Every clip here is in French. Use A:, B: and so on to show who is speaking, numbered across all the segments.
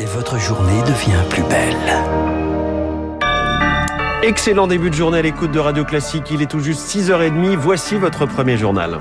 A: et votre journée devient plus belle.
B: Excellent début de journée à l'écoute de Radio Classique. Il est tout juste 6h30. Voici votre premier journal.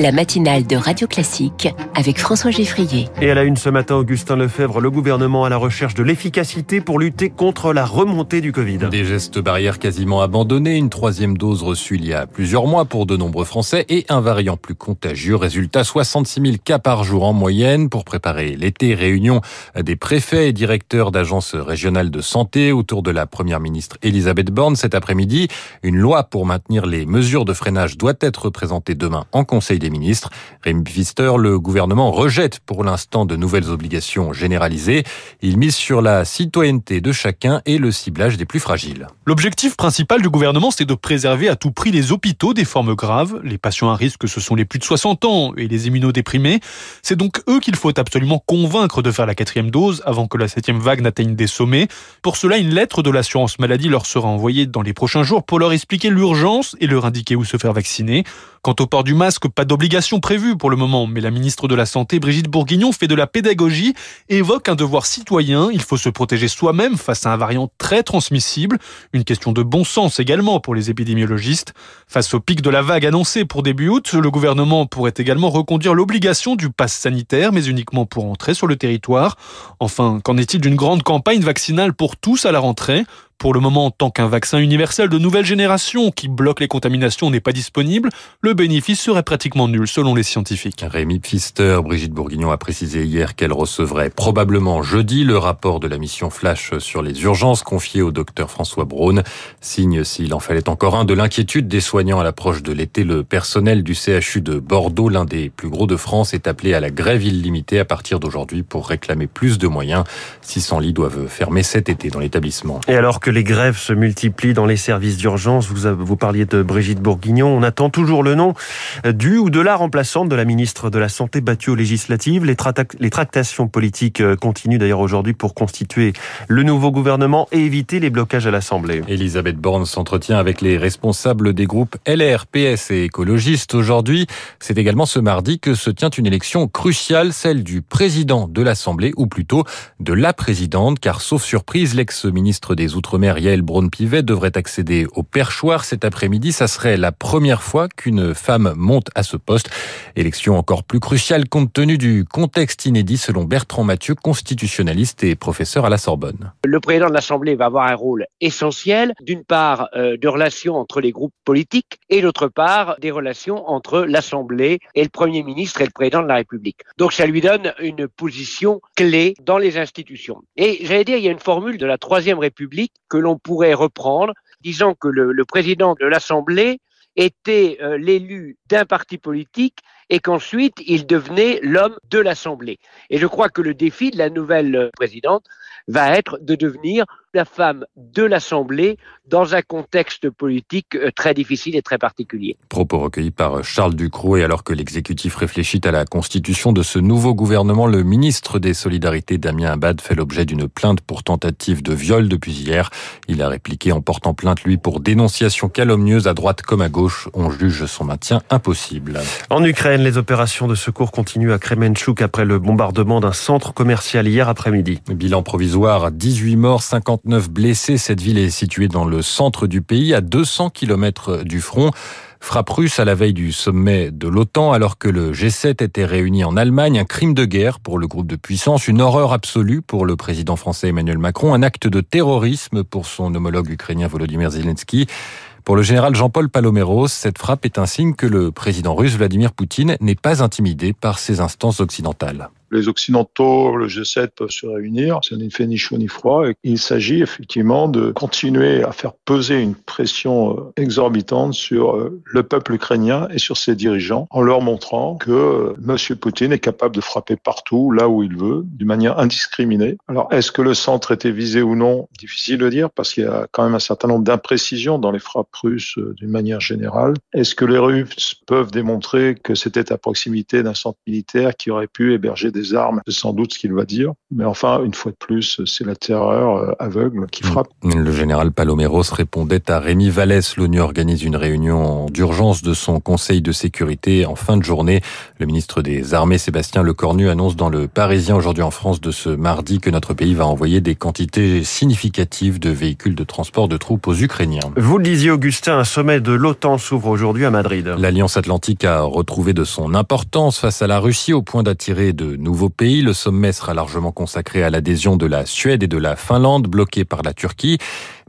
C: La matinale de Radio Classique avec François Geffrier.
B: Et à la une ce matin, Augustin Lefebvre, le gouvernement à la recherche de l'efficacité pour lutter contre la remontée du Covid.
D: Des gestes barrières quasiment abandonnés, une troisième dose reçue il y a plusieurs mois pour de nombreux Français et un variant plus contagieux. Résultat, 66 000 cas par jour en moyenne pour préparer l'été. Réunion des préfets et directeurs d'agences régionales de santé autour de la première ministre Elisabeth Borne cet après-midi. Une loi pour maintenir les mesures de freinage doit être présentée demain en Conseil des ministres. Rémi Pfister, le gouvernement rejette pour l'instant de nouvelles obligations généralisées. Il mise sur la citoyenneté de chacun et le ciblage des plus fragiles.
E: L'objectif principal du gouvernement, c'est de préserver à tout prix les hôpitaux des formes graves. Les patients à risque, ce sont les plus de 60 ans et les immunodéprimés. C'est donc eux qu'il faut absolument convaincre de faire la quatrième dose avant que la septième vague n'atteigne des sommets. Pour cela, une lettre de l'assurance maladie leur sera envoyée dans les prochains jours pour leur expliquer l'urgence et leur indiquer où se faire vacciner. Quant au port du masque, pas d'obligation prévue pour le moment, mais la ministre de la Santé, Brigitte Bourguignon, fait de la pédagogie évoque un devoir citoyen. Il faut se protéger soi-même face à un variant très transmissible. Une question de bon sens également pour les épidémiologistes. Face au pic de la vague annoncé pour début août, le gouvernement pourrait également reconduire l'obligation du pass sanitaire, mais uniquement pour entrer sur le territoire. Enfin, qu'en est-il d'une grande campagne vaccinale pour tous à la rentrée? Pour le moment, tant qu'un vaccin universel de nouvelle génération qui bloque les contaminations n'est pas disponible, le bénéfice serait pratiquement nul selon les scientifiques.
D: Rémi Pfister, Brigitte Bourguignon a précisé hier qu'elle recevrait probablement jeudi le rapport de la mission Flash sur les urgences confiées au docteur François Braun. Signe, s'il en fallait encore un, de l'inquiétude des soignants à l'approche de l'été. Le personnel du CHU de Bordeaux, l'un des plus gros de France, est appelé à la grève illimitée à partir d'aujourd'hui pour réclamer plus de moyens. 600 lits doivent fermer cet été dans l'établissement.
B: Et alors que que les grèves se multiplient dans les services d'urgence. Vous, vous parliez de Brigitte Bourguignon. On attend toujours le nom du ou de la remplaçante de la ministre de la Santé battue aux législatives. Les, les tractations politiques euh, continuent d'ailleurs aujourd'hui pour constituer le nouveau gouvernement et éviter les blocages à l'Assemblée.
D: Elisabeth Borne s'entretient avec les responsables des groupes LR, PS et écologistes. Aujourd'hui, c'est également ce mardi que se tient une élection cruciale, celle du président de l'Assemblée, ou plutôt de la présidente, car sauf surprise, l'ex-ministre des Outre mer Yael Braun-Pivet devrait accéder au perchoir cet après-midi. Ça serait la première fois qu'une femme monte à ce poste. Élection encore plus cruciale compte tenu du contexte inédit selon Bertrand Mathieu, constitutionnaliste et professeur à la Sorbonne.
F: Le président de l'Assemblée va avoir un rôle essentiel, d'une part euh, de relations entre les groupes politiques et d'autre part des relations entre l'Assemblée et le Premier ministre et le président de la République. Donc ça lui donne une position clé dans les institutions. Et j'allais dire, il y a une formule de la Troisième République que l'on pourrait reprendre, disant que le, président de l'Assemblée était euh, l'élu d'un parti politique et qu'ensuite il devenait l'homme de l'Assemblée. Et je crois que le défi de la nouvelle présidente va être de devenir la femme de l'Assemblée dans un contexte politique euh, très difficile et très particulier.
D: Propos recueillis par Charles Ducrot et alors que l'exécutif réfléchit à la constitution de ce nouveau gouvernement, le ministre des Solidarités Damien Abad fait l'objet d'une plainte pour tentative de viol depuis hier. Il a répliqué en portant plainte lui pour dénonciation calomnieuse à droite comme à gauche. On juge son maintien impossible.
B: En Ukraine, les opérations de secours continuent à Kremenchuk après le bombardement d'un centre commercial hier après-midi.
D: Bilan provisoire, 18 morts, 59 blessés. Cette ville est située dans le centre du pays, à 200 km du front. Frappe russe à la veille du sommet de l'OTAN alors que le G7 était réuni en Allemagne, un crime de guerre pour le groupe de puissance, une horreur absolue pour le président français Emmanuel Macron, un acte de terrorisme pour son homologue ukrainien Volodymyr Zelensky. Pour le général Jean-Paul Paloméros, cette frappe est un signe que le président russe Vladimir Poutine n'est pas intimidé par ces instances occidentales
G: les Occidentaux, le G7 peuvent se réunir. Ça n'est fait ni chaud ni froid. il s'agit effectivement de continuer à faire peser une pression euh, exorbitante sur euh, le peuple ukrainien et sur ses dirigeants en leur montrant que euh, M. Poutine est capable de frapper partout, là où il veut, d'une manière indiscriminée. Alors, est-ce que le centre était visé ou non? Difficile de dire parce qu'il y a quand même un certain nombre d'imprécisions dans les frappes russes d'une manière générale. Est-ce que les Russes peuvent démontrer que c'était à proximité d'un centre militaire qui aurait pu héberger des armes, c'est sans doute ce qu'il va dire. Mais enfin, une fois de plus, c'est la terreur euh, aveugle qui frappe.
D: Le général Paloméros répondait à Rémi Vallès. L'ONU organise une réunion d'urgence de son Conseil de sécurité en fin de journée. Le ministre des Armées, Sébastien Lecornu, annonce dans le Parisien aujourd'hui en France de ce mardi que notre pays va envoyer des quantités significatives de véhicules de transport de troupes aux Ukrainiens.
B: Vous le disiez, Augustin, un sommet de l'OTAN s'ouvre aujourd'hui à Madrid.
D: L'Alliance Atlantique a retrouvé de son importance face à la Russie au point d'attirer de pays. Le sommet sera largement consacré à l'adhésion de la Suède et de la Finlande, bloquées par la Turquie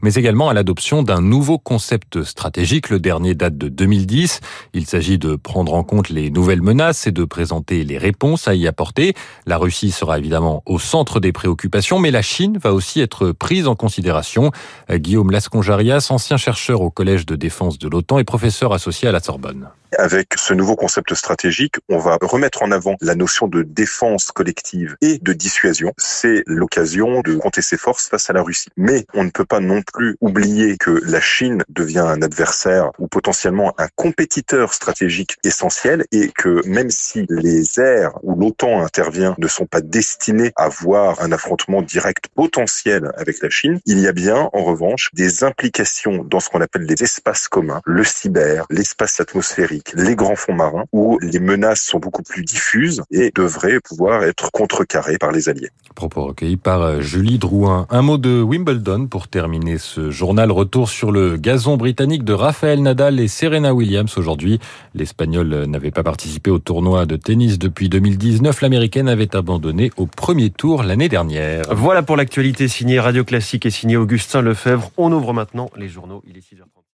D: mais également à l'adoption d'un nouveau concept stratégique. Le dernier date de 2010. Il s'agit de prendre en compte les nouvelles menaces et de présenter les réponses à y apporter. La Russie sera évidemment au centre des préoccupations, mais la Chine va aussi être prise en considération. Guillaume Lasconjarias, ancien chercheur au Collège de défense de l'OTAN et professeur associé à la Sorbonne.
H: Avec ce nouveau concept stratégique, on va remettre en avant la notion de défense collective et de dissuasion. C'est l'occasion de compter ses forces face à la Russie. Mais on ne peut pas non plus oublier que la Chine devient un adversaire ou potentiellement un compétiteur stratégique essentiel et que même si les aires où l'OTAN intervient ne sont pas destinées à voir un affrontement direct potentiel avec la Chine, il y a bien en revanche des implications dans ce qu'on appelle les espaces communs, le cyber, l'espace atmosphérique les grands fonds marins, où les menaces sont beaucoup plus diffuses et devraient pouvoir être contrecarrées par les alliés.
D: Propos recueillis par euh, Julie Drouin. Un mot de Wimbledon pour terminer ce journal. Retour sur le gazon britannique de Rafael Nadal et Serena Williams aujourd'hui. L'Espagnol n'avait pas participé au tournoi de tennis depuis 2019. L'Américaine avait abandonné au premier tour l'année dernière.
B: Voilà pour l'actualité signée Radio Classique et signée Augustin Lefebvre. On ouvre maintenant les journaux. Il est 6h30.